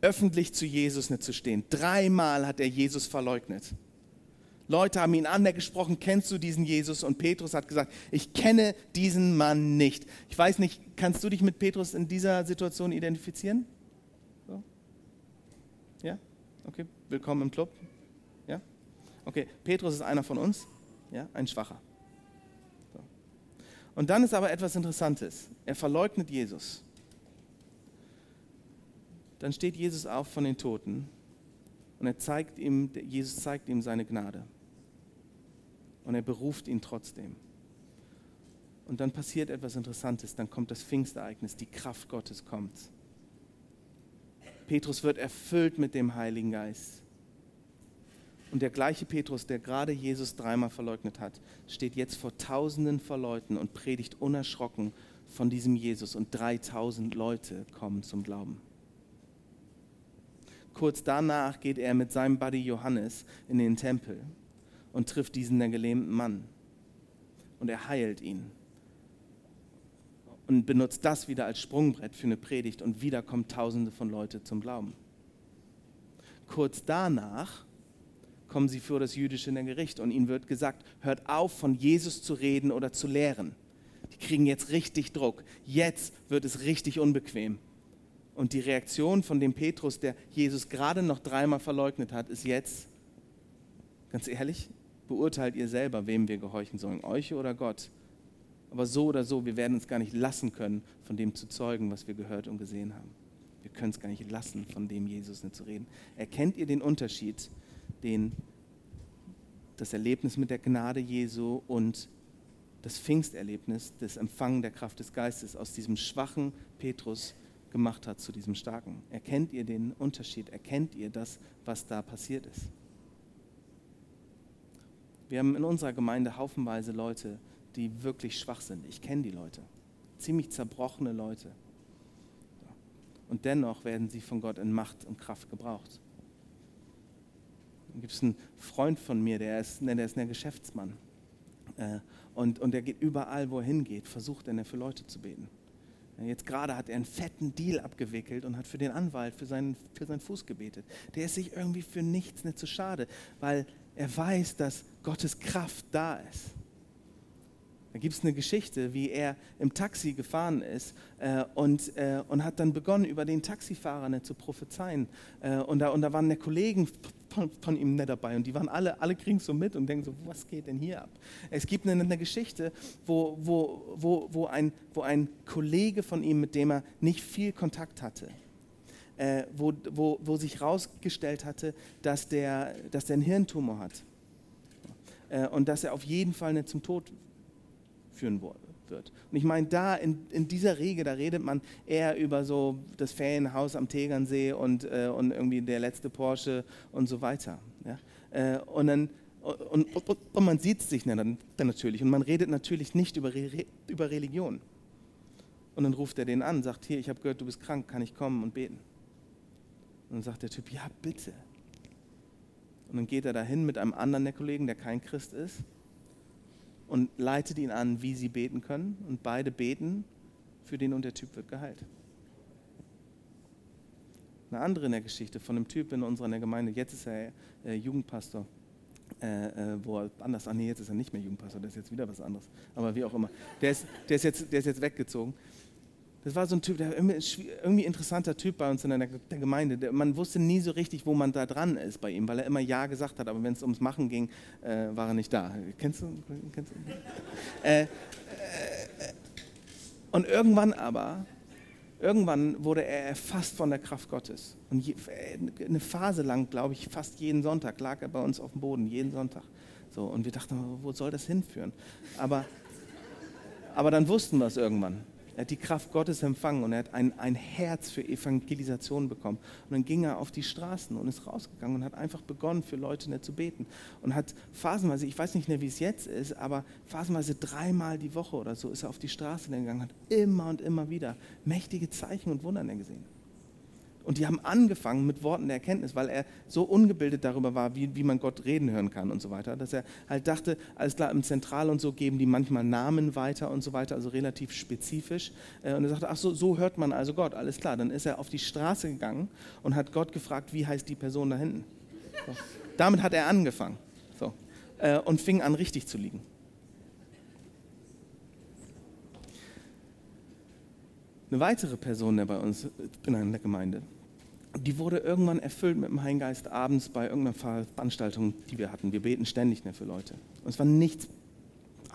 öffentlich zu Jesus nicht zu stehen. Dreimal hat er Jesus verleugnet. Leute haben ihn angesprochen, kennst du diesen Jesus? Und Petrus hat gesagt, ich kenne diesen Mann nicht. Ich weiß nicht, kannst du dich mit Petrus in dieser Situation identifizieren? Okay, willkommen im Club. Ja? Okay, Petrus ist einer von uns, ja, ein Schwacher. So. Und dann ist aber etwas Interessantes. Er verleugnet Jesus. Dann steht Jesus auf von den Toten und er zeigt ihm, Jesus zeigt ihm seine Gnade. Und er beruft ihn trotzdem. Und dann passiert etwas Interessantes, dann kommt das Pfingstereignis, die Kraft Gottes kommt. Petrus wird erfüllt mit dem Heiligen Geist. Und der gleiche Petrus, der gerade Jesus dreimal verleugnet hat, steht jetzt vor Tausenden von Leuten und predigt unerschrocken von diesem Jesus. Und 3000 Leute kommen zum Glauben. Kurz danach geht er mit seinem Buddy Johannes in den Tempel und trifft diesen der gelähmten Mann. Und er heilt ihn. Und benutzt das wieder als Sprungbrett für eine Predigt. Und wieder kommen Tausende von Leuten zum Glauben. Kurz danach kommen sie vor das jüdische Gericht und ihnen wird gesagt, hört auf, von Jesus zu reden oder zu lehren. Die kriegen jetzt richtig Druck. Jetzt wird es richtig unbequem. Und die Reaktion von dem Petrus, der Jesus gerade noch dreimal verleugnet hat, ist jetzt, ganz ehrlich, beurteilt ihr selber, wem wir gehorchen sollen, euch oder Gott. Aber so oder so, wir werden uns gar nicht lassen können, von dem zu zeugen, was wir gehört und gesehen haben. Wir können es gar nicht lassen, von dem Jesus nicht zu reden. Erkennt ihr den Unterschied, den das Erlebnis mit der Gnade Jesu und das Pfingsterlebnis, das Empfangen der Kraft des Geistes aus diesem schwachen Petrus gemacht hat zu diesem starken. Erkennt ihr den Unterschied? Erkennt ihr das, was da passiert ist? Wir haben in unserer Gemeinde haufenweise Leute, die wirklich schwach sind. Ich kenne die Leute. Ziemlich zerbrochene Leute. Und dennoch werden sie von Gott in Macht und Kraft gebraucht. Dann gibt es einen Freund von mir, der ist, der ist ein Geschäftsmann. Äh, und, und der geht überall, wo er hingeht, versucht er für Leute zu beten. Jetzt gerade hat er einen fetten Deal abgewickelt und hat für den Anwalt, für seinen, für seinen Fuß gebetet. Der ist sich irgendwie für nichts nicht zu schade, weil er weiß, dass Gottes Kraft da ist. Da gibt es eine Geschichte, wie er im Taxi gefahren ist äh, und, äh, und hat dann begonnen, über den Taxifahrer nicht zu prophezeien. Äh, und, da, und da waren der Kollegen von, von, ihm nicht dabei und die waren alle, alle kriegen so mit und denken so, was geht denn hier ab? Es gibt eine, eine Geschichte, wo, wo, wo, wo, ein, wo ein Kollege von ihm, mit dem er nicht viel Kontakt hatte, äh, wo, wo, wo sich herausgestellt hatte, dass der, dass der einen Hirntumor hat äh, und dass er auf jeden Fall nicht zum Tod führen wird. Und ich meine, da in, in dieser Regel, da redet man eher über so das Ferienhaus am Tegernsee und, äh, und irgendwie der letzte Porsche und so weiter. Ja? Äh, und dann und, und, und, man sieht sich dann, dann, natürlich und man redet natürlich nicht über, über Religion. Und dann ruft er den an, sagt, hier, ich habe gehört, du bist krank, kann ich kommen und beten? Und dann sagt der Typ, ja, bitte. Und dann geht er dahin mit einem anderen Kollegen, der kein Christ ist und leitet ihn an, wie sie beten können. Und beide beten für den und der Typ wird geheilt. Eine andere in der Geschichte von einem Typ in unserer Gemeinde, jetzt ist er äh, Jugendpastor, äh, äh, wo er anders, ach nee, jetzt ist er nicht mehr Jugendpastor, der ist jetzt wieder was anderes, aber wie auch immer. Der ist, der ist, jetzt, der ist jetzt weggezogen. Das war so ein Typ, der irgendwie interessanter Typ bei uns in der, Gemeinde. Man wusste nie so richtig, wo man da dran ist bei ihm, weil er immer Ja gesagt hat, aber wenn es ums Machen ging, äh, war er nicht da. Kennst du? Kennst du? Äh, äh, und irgendwann aber, irgendwann wurde er erfasst von der Kraft Gottes. Und je, eine Phase lang, glaube ich, fast jeden Sonntag lag er bei uns auf dem Boden, jeden Sonntag. So, und wir dachten, wo soll das hinführen? Aber, aber dann wussten wir es irgendwann. Er hat die Kraft Gottes empfangen und er hat ein, ein Herz für Evangelisation bekommen. Und dann ging er auf die Straßen und ist rausgegangen und hat einfach begonnen, für Leute nicht zu beten. Und hat phasenweise, ich weiß nicht mehr, wie es jetzt ist, aber phasenweise dreimal die Woche oder so ist er auf die Straße gegangen, hat immer und immer wieder mächtige Zeichen und Wunder gesehen. Und die haben angefangen mit Worten der Erkenntnis, weil er so ungebildet darüber war, wie, wie man Gott reden hören kann und so weiter, dass er halt dachte, alles klar, im Zentral und so geben die manchmal Namen weiter und so weiter, also relativ spezifisch. Äh, und er sagte, ach so, so hört man also Gott, alles klar. Dann ist er auf die Straße gegangen und hat Gott gefragt, wie heißt die Person da hinten. So. Damit hat er angefangen. So. äh, und fing an, richtig zu liegen. Eine weitere Person, der bei uns in der Gemeinde, die wurde irgendwann erfüllt mit dem Heiligen Geist abends bei irgendeiner Veranstaltung, die wir hatten. Wir beten ständig mehr für Leute. Und es war nichts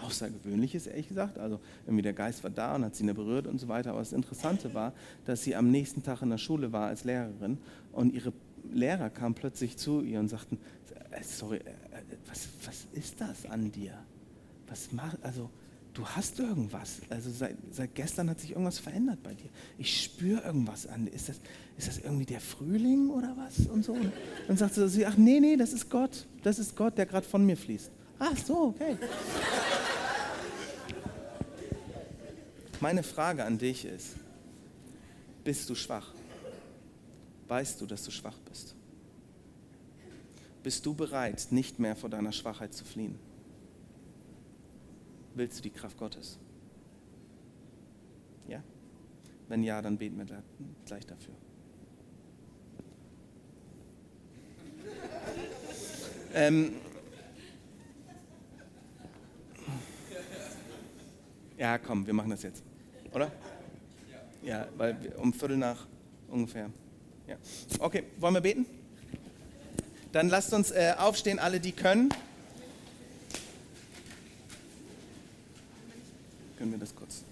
Außergewöhnliches, ehrlich gesagt. Also irgendwie der Geist war da und hat sie nicht berührt und so weiter. Aber das Interessante war, dass sie am nächsten Tag in der Schule war als Lehrerin und ihre Lehrer kamen plötzlich zu ihr und sagten, äh, sorry, äh, was, was ist das an dir? Was macht, also du hast irgendwas. Also seit, seit gestern hat sich irgendwas verändert bei dir. Ich spüre irgendwas an. Ist das, ist das irgendwie der Frühling oder was? Und so. Und dann sagt sie, ach nee, nee, das ist Gott. Das ist Gott, der gerade von mir fließt. Ach so, okay. Meine Frage an dich ist, bist du schwach? Weißt du, dass du schwach bist? Bist du bereit, nicht mehr vor deiner Schwachheit zu fliehen? Willst du die Kraft Gottes? Ja? Wenn ja, dann beten wir gleich dafür. ähm, ja, komm, wir machen das jetzt. Oder? Ja, weil wir, um Viertel nach ungefähr. Ja. Okay, wollen wir beten? Dann lasst uns äh, aufstehen, alle, die können. Können wir das kurz?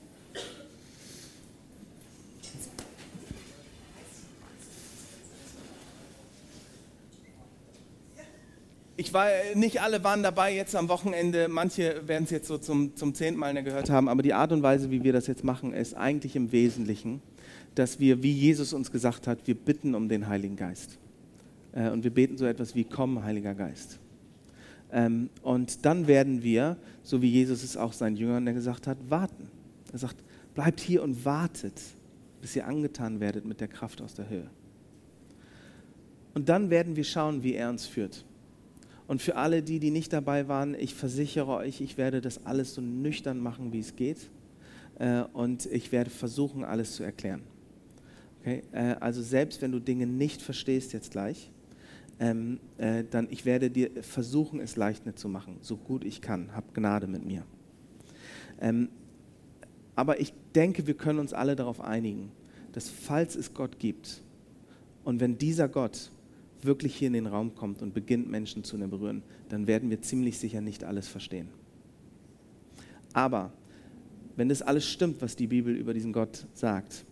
Ich war, nicht alle waren dabei jetzt am Wochenende, manche werden es jetzt so zum, zum zehnten Mal gehört haben, aber die Art und Weise, wie wir das jetzt machen, ist eigentlich im Wesentlichen, dass wir, wie Jesus uns gesagt hat, wir bitten um den Heiligen Geist. Äh, und wir beten so etwas wie, komm, Heiliger Geist. Ähm, und dann werden wir, so wie Jesus es auch seinen Jüngern gesagt hat, warten. Er sagt, bleibt hier und wartet, bis ihr angetan werdet mit der Kraft aus der Höhe. Und dann werden wir schauen, wie er uns führt. Und für alle die, die nicht dabei waren, ich versichere euch, ich werde das alles so nüchtern machen, wie es geht. Äh, und ich werde versuchen, alles zu erklären. Okay? Äh, also selbst wenn du Dinge nicht verstehst jetzt gleich, ähm, äh, dann ich werde dir versuchen, es leicht zu machen, so gut ich kann. Hab Gnade mit mir. Ähm, aber ich denke, wir können uns alle darauf einigen, dass falls es Gott gibt und wenn dieser Gott wirklich hier in den Raum kommt und beginnt, Menschen zu berühren, dann werden wir ziemlich sicher nicht alles verstehen. Aber wenn das alles stimmt, was die Bibel über diesen Gott sagt,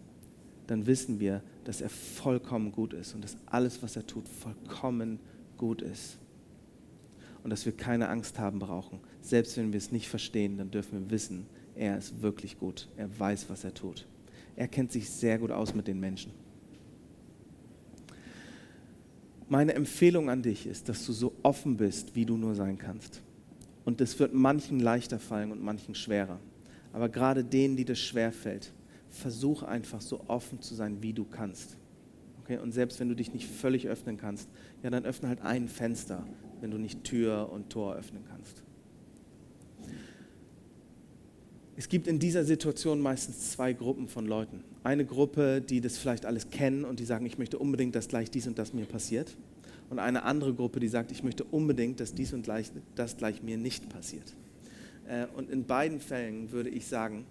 dann wissen wir, dass er vollkommen gut ist und dass alles, was er tut, vollkommen gut ist. Und dass wir keine Angst haben brauchen. Selbst wenn wir es nicht verstehen, dann dürfen wir wissen, er ist wirklich gut. Er weiß, was er tut. Er kennt sich sehr gut aus mit den Menschen. Meine Empfehlung an dich ist, dass du so offen bist, wie du nur sein kannst. Und das wird manchen leichter fallen und manchen schwerer. Aber gerade denen, die das schwer fällt, versuch einfach so offen zu sein, wie du kannst. Okay? Und selbst wenn du dich nicht völlig öffnen kannst, ja, dann öffne halt ein Fenster, wenn du nicht Tür und Tor öffnen kannst. Es gibt in dieser Situation meistens zwei Gruppen von Leuten. Eine Gruppe, die das vielleicht alles kennen und die sagen, ich möchte unbedingt, dass gleich dies und das mir passiert. Und eine andere Gruppe, die sagt, ich möchte unbedingt, dass dies und gleich, das gleich mir nicht passiert. Äh, und in beiden Fällen würde ich sagen,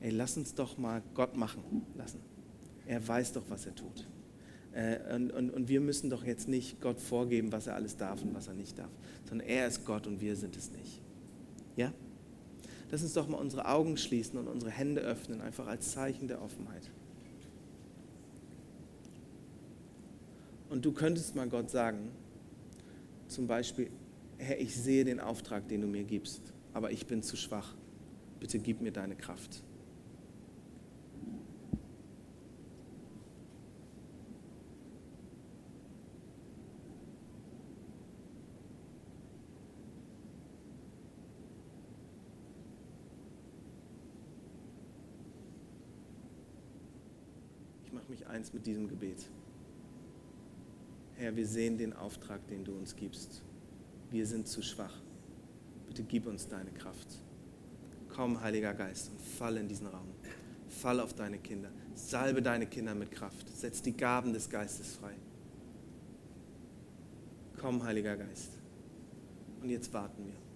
ey, lass uns doch mal Gott machen lassen. Er weiß doch, was er tut. Äh, und, und, und wir müssen doch jetzt nicht Gott vorgeben, was er alles darf und was er nicht darf, sondern er ist Gott und wir sind es nicht. Ja? Lass uns doch mal unsere Augen schließen und unsere Hände öffnen, einfach als Zeichen der Offenheit. Und du könntest mal Gott sagen, zum Beispiel, Herr, ich sehe den Auftrag, den du mir gibst, aber ich bin zu schwach. Bitte gib mir deine Kraft. mich eins mit diesem Gebet. Herr, wir sehen den Auftrag, den du uns gibst. Wir sind zu schwach. Bitte gib uns deine Kraft. Komm, Heiliger Geist, und fall in diesen Raum. Fall auf deine Kinder. Salbe deine Kinder mit Kraft. Setz die Gaben des Geistes frei. Komm, Heiliger Geist. Und jetzt warten wir.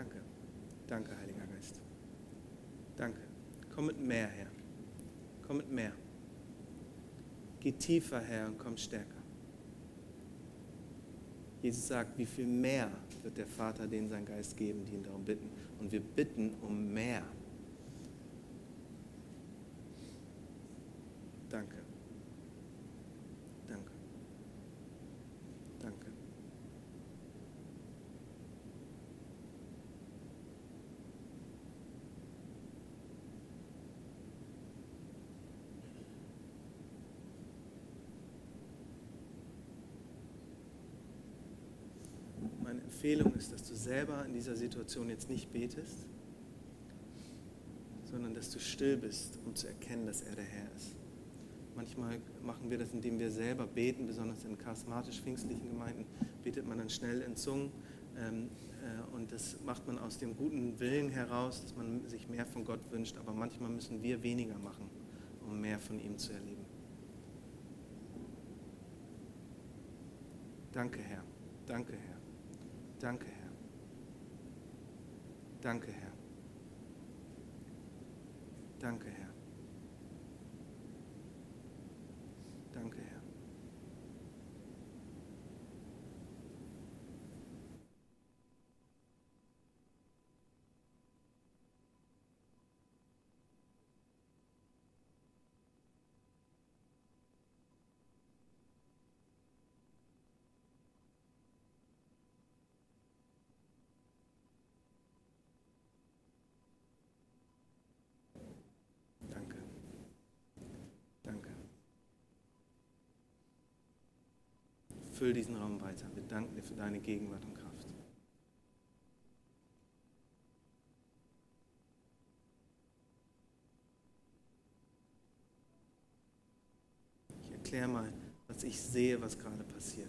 Danke. Danke, Heiliger Geist. Danke. Komm mit mehr her. Komm mit mehr. Geh tiefer her und komm stärker. Jesus sagt, wie viel mehr wird der Vater denen sein Geist geben, die ihn darum bitten. Und wir bitten um mehr. Danke. Danke. Danke. Meine Empfehlung ist, dass du selber in dieser Situation jetzt nicht betest, sondern dass du still bist, um zu erkennen, dass er der Herr ist. Manchmal machen wir das, indem wir selber beten, besonders in charismatisch-pfingstlichen Gemeinden betet man dann schnell in Zungen. Ähm, äh, und das macht man aus dem guten Willen heraus, dass man sich mehr von Gott wünscht. Aber manchmal müssen wir weniger machen, um mehr von ihm zu erleben. Danke, Herr. Danke, Herr. Danke, Herr. Danke, Herr. Danke, Herr. Danke, Herr. Danke. Danke. Füll diesen Raum weiter. Wir danken dir für deine Gegenwart und Kraft. Ich erkläre mal, was ich sehe, was gerade passiert.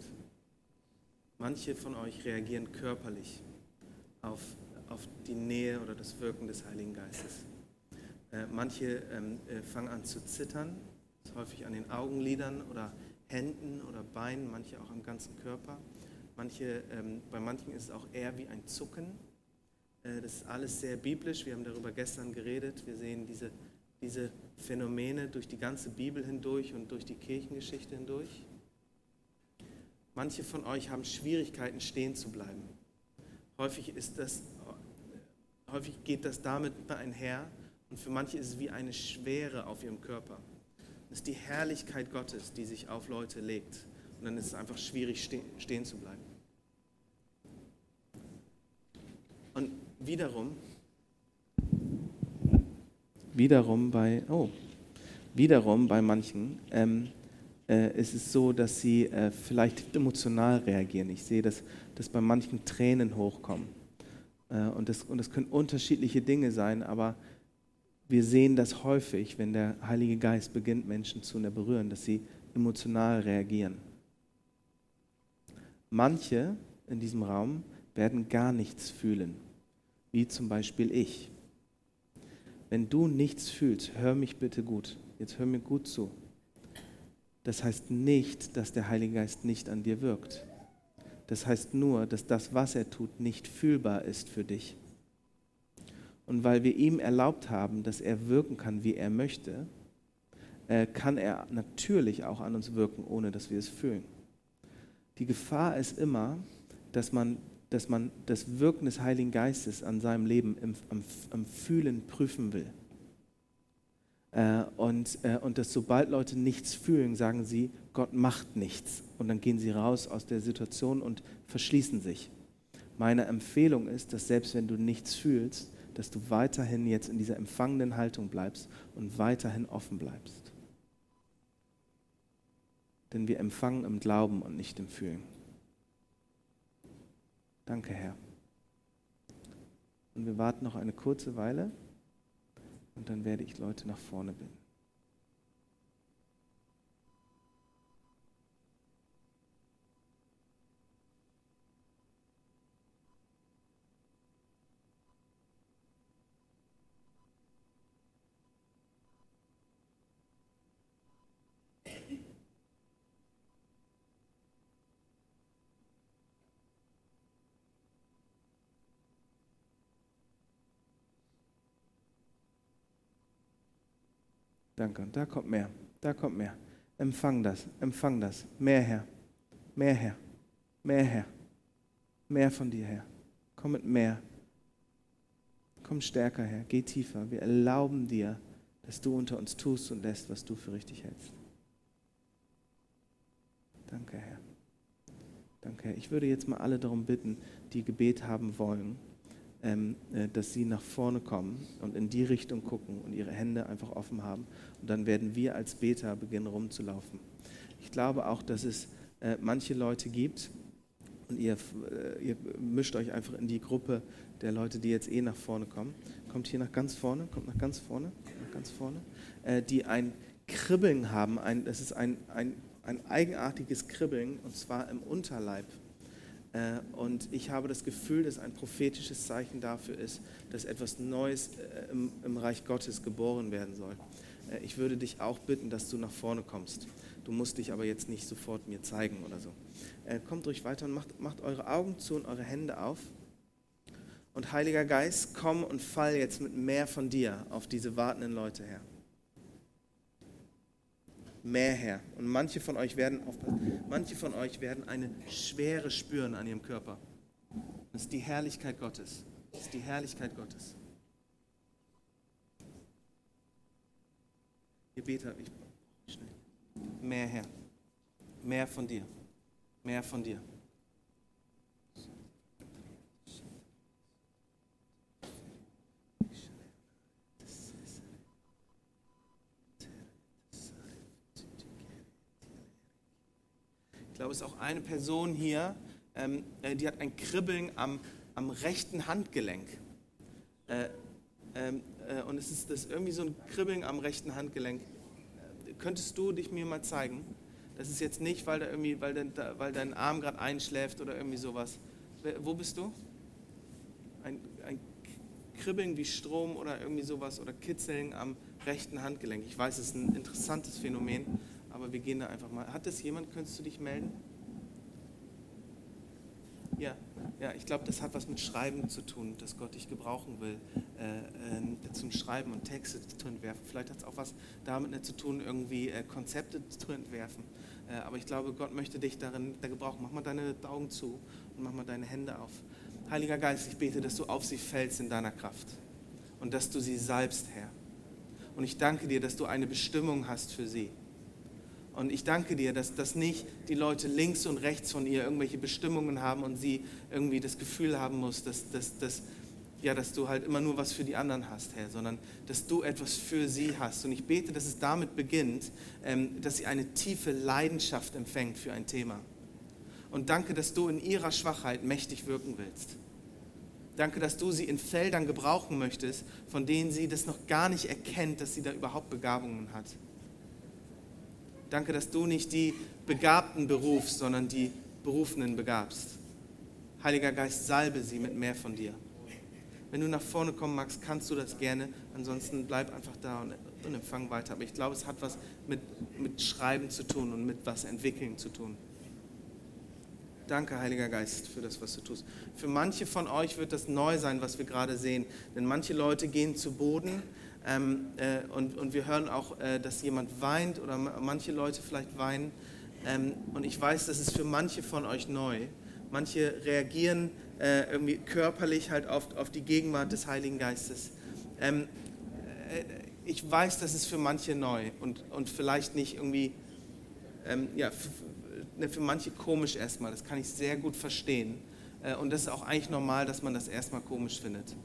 Manche von euch reagieren körperlich auf, auf die Nähe oder das Wirken des Heiligen Geistes. Äh, manche ähm, äh, fangen an zu zittern, häufig an den Augenlidern oder Händen oder Beinen, manche auch am ganzen Körper. Manche, ähm, bei manchen ist es auch eher wie ein Zucken. Äh, das ist alles sehr biblisch. Wir haben darüber gestern geredet. Wir sehen diese, diese Phänomene durch die ganze Bibel hindurch und durch die Kirchengeschichte hindurch. Manche von euch haben Schwierigkeiten, stehen zu bleiben. Häufig, ist das, häufig geht das damit einher und für manche ist es wie eine Schwere auf ihrem Körper. Ist die Herrlichkeit Gottes, die sich auf Leute legt. Und dann ist es einfach schwierig, stehen zu bleiben. Und wiederum, wiederum bei, oh, wiederum bei manchen ähm, äh, ist es so, dass sie äh, vielleicht emotional reagieren. Ich sehe, dass, dass bei manchen Tränen hochkommen. Äh, und, das, und das können unterschiedliche Dinge sein, aber wir sehen das häufig, wenn der Heilige Geist beginnt, Menschen zu berühren, dass sie emotional reagieren. Manche in diesem Raum werden gar nichts fühlen, wie zum Beispiel ich. Wenn du nichts fühlst, hör mich bitte gut. Jetzt hör mir gut zu. Das heißt nicht, dass der Heilige Geist nicht an dir wirkt. Das heißt nur, dass das, was er tut, nicht fühlbar ist für dich. Und weil wir ihm erlaubt haben, dass er wirken kann, wie er möchte, äh, kann er natürlich auch an uns wirken, ohne dass wir es fühlen. Die Gefahr ist immer, dass man, dass man das Wirken des Heiligen Geistes an seinem Leben im, am, am Fühlen prüfen will. Äh, und, äh, und dass sobald Leute nichts fühlen, sagen sie, Gott macht nichts. Und dann gehen sie raus aus der Situation und verschließen sich. Meine Empfehlung ist, dass selbst wenn du nichts fühlst, dass du weiterhin jetzt in dieser empfangenen Haltung bleibst und weiterhin offen bleibst. Denn wir empfangen im Glauben und nicht im Fühlen. Danke, Herr. Und wir warten noch eine kurze Weile und dann werde ich Leute nach vorne bitten. Danke. Und da kommt mehr. Da kommt mehr. Empfang das. Empfang das. Mehr Herr. Mehr Herr. Mehr Herr. Mehr von dir her. Komm mit mehr. Komm stärker her. Geh tiefer. Wir erlauben dir, dass du unter uns tust und lässt, was du für richtig hältst. Danke, Herr. Danke, Herr. Ich würde jetzt mal alle darum bitten, die Gebet haben wollen dass sie nach vorne kommen und in die Richtung gucken und ihre Hände einfach offen haben. Und dann werden wir als Beter beginnen rumzulaufen. Ich glaube auch, dass es äh, manche Leute gibt, und ihr, äh, ihr, mischt euch einfach in die Gruppe der Leute, die jetzt eh nach vorne kommen. Kommt hier nach ganz vorne, kommt nach ganz vorne, nach ganz vorne, äh, die ein Kribbeln haben. Ein, das ist ein, ein, ein eigenartiges Kribbeln, und zwar im Unterleib. Äh, und ich habe das Gefühl, dass ein prophetisches Zeichen dafür ist, dass etwas Neues äh, im, Reich Gottes geboren werden soll. Äh, ich würde dich auch bitten, dass du nach vorne kommst. Du musst dich aber jetzt nicht sofort mir zeigen oder so. Kommt ruhig weiter und macht, macht eure Augen zu und eure Hände auf. Und Heiliger Geist, komm und fall jetzt mit mehr von dir auf diese wartenden Leute her mehr her. Und manche von euch werden manche von euch werden eine Schwere spüren an ihrem Körper. Das ist die Herrlichkeit Gottes. Das ist die Herrlichkeit Gottes. Ihr Beter, ich schnell. Mehr her. Mehr von dir. Mehr von dir. Glaube, es ist auch eine Person hier, ähm, äh, die hat ein Kribbeln am, am rechten Handgelenk. Äh, ähm, äh, und es ist das irgendwie so ein Kribbeln am rechten Handgelenk. Äh, könntest du dich mir mal zeigen? Das ist jetzt nicht, weil, da irgendwie, weil, dein, weil dein Arm gerade einschläft oder irgendwie sowas. Wo bist du? Ein, ein Kribbeln wie Strom oder irgendwie sowas oder Kitzeln am rechten Handgelenk. Ich weiß, es ist ein interessantes Phänomen aber wir gehen da einfach mal. Hat das jemand? Könntest du dich melden? Ja, ja ich glaube, das hat was mit Schreiben zu tun, dass Gott dich gebrauchen will, äh, äh, zum Schreiben und Texte zu entwerfen. Vielleicht hat es auch was damit zu tun, irgendwie äh, Konzepte zu entwerfen. Äh, aber ich glaube, Gott möchte dich darin da gebrauchen. Mach mal deine Augen zu und mach mal deine Hände auf. Heiliger Geist, ich bete, dass du auf sie fällst in deiner Kraft und dass du sie salbst, Herr. Und ich danke dir, dass du eine Bestimmung hast für sie und ich danke dir, dass, dass nicht die Leute links und rechts von ihr irgendwelche Bestimmungen haben und sie irgendwie das Gefühl haben muss, dass, dass, dass, ja, dass du halt immer nur was für die anderen hast, Herr, sondern dass du etwas für sie hast. Und ich bete, dass es damit beginnt, ähm, dass sie eine tiefe Leidenschaft empfängt für ein Thema. Und danke, dass du in ihrer Schwachheit mächtig wirken willst. Danke, dass du sie in Feldern gebrauchen möchtest, von denen sie das noch gar nicht erkennt, dass sie da überhaupt Begabungen hat. Danke, dass du nicht die Begabten berufst, sondern die Berufenen begabst. Heiliger Geist, salbe sie mit mehr von dir. Wenn du nach vorne kommen magst, kannst du das gerne. Ansonsten bleib einfach da und, und empfang weiter. Aber ich glaube, es hat was mit, mit Schreiben zu tun und mit was entwickeln zu tun. Danke, Heiliger Geist, für das, was du tust. Für manche von euch wird das neu sein, was wir gerade sehen. Denn manche Leute gehen zu Boden ähm, äh, und, und wir hören auch, äh, dass jemand weint oder manche Leute vielleicht weinen. Ähm, und ich weiß, das ist für manche von euch neu. Manche reagieren äh, irgendwie körperlich halt auf, auf die Gegenwart des Heiligen Geistes. Ähm, äh, ich weiß, das ist für manche neu und, und vielleicht nicht irgendwie, ähm, ja, ne, für manche komisch erstmal. Das kann ich sehr gut verstehen. Äh, und das ist auch eigentlich normal, dass man das erstmal komisch findet.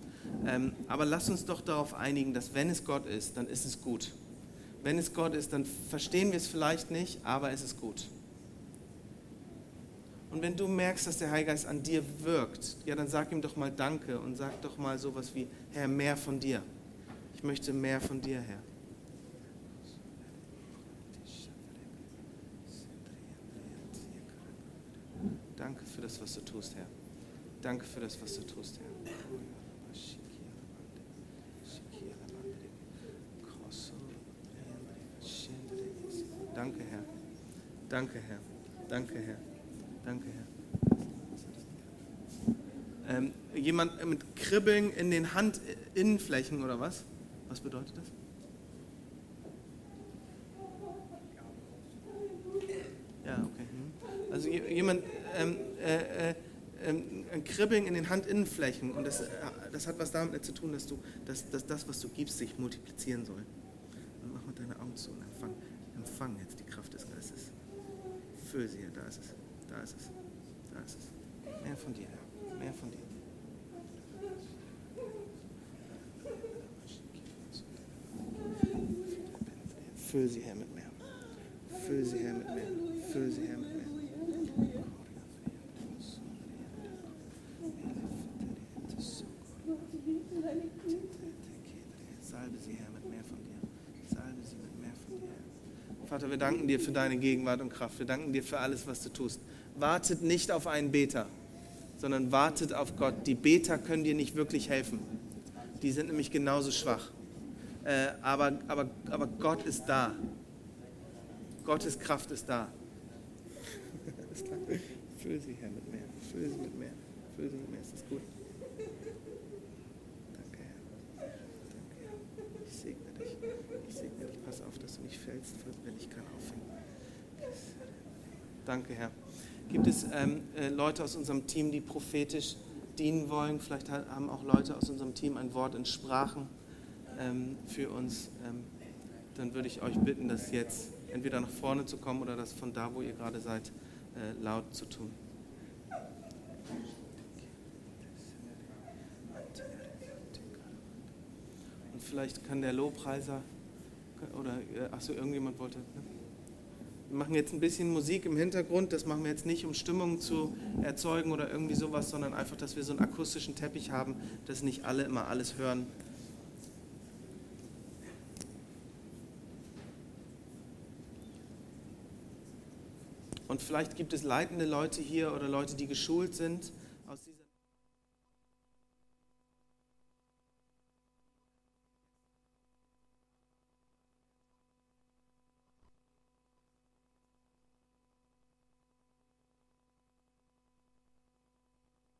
Ähm, aber lass uns doch darauf einigen, dass wenn es Gott ist, dann ist es gut. Wenn es Gott ist, dann verstehen wir es vielleicht nicht, aber es ist gut. Und wenn du merkst, dass der Heilige Geist an dir wirkt, ja, dann sag ihm doch mal Danke und sag doch mal sowas wie, Herr, mehr von dir. Ich möchte mehr von dir, Herr. Danke für das, was du tust, Herr. Danke für das, was du tust, Herr. Danke, Herr. Danke, Herr. Danke, Herr. Ähm, jemand mit Kribbeln in den Handinnenflächen oder was? Was bedeutet das? Ja, okay. Hm. Also jemand, ähm, äh, äh, ein Kribbeln in den Handinnenflächen und das, äh, das hat was damit zu tun, dass, du, dass, dass das, was du gibst, sich multiplizieren soll. Und mach mal deine Augen zu und empfang, empfang jetzt die Kraft. Füll sie, da ist es, da ist es, da ist es. Mehr von dir, Herr, mehr von dir. Füll sie, Herr, mit mehr. Füll sie, Herr, mit mehr. Füll sie, Herr, mit mehr. Salbe sie, Herr, mit mehr von dir. Salbe sie mit mehr von dir. Vater, wir danken dir für deine Gegenwart und Kraft. Wir danken dir für alles, was du tust. Wartet nicht auf einen Beter, sondern wartet auf Gott. Die Beter können dir nicht wirklich helfen. Die sind nämlich genauso schwach. Äh, aber, aber, aber Gott ist da. Gottes Kraft ist da. Füll sie, Herr, mit mehr. Füll sie mit mehr. Füll sie mit mehr. Ist das gut? Danke, Herr. Danke, Herr. Ich segne dich. Ich segne dich. Pass auf, dass du nicht fällst, wenn ich kann aufhängen. Danke, Herr. Gibt es ähm, äh, Leute aus unserem Team, die prophetisch dienen wollen? Vielleicht haben auch Leute aus unserem Team ein Wort in Sprachen ähm, für uns. Ähm, dann würde ich euch bitten, das jetzt entweder nach vorne zu kommen oder das von da, wo ihr gerade seid, äh, laut zu tun. Und vielleicht kann der Lobpreiser oder äh, achso, irgendjemand wollte. Ne? Wir machen jetzt ein bisschen Musik im Hintergrund. Das machen wir jetzt nicht, um Stimmung zu erzeugen oder irgendwie sowas, sondern einfach, dass wir so einen akustischen Teppich haben, dass nicht alle immer alles hören. Und vielleicht gibt es leitende Leute hier oder Leute, die geschult sind,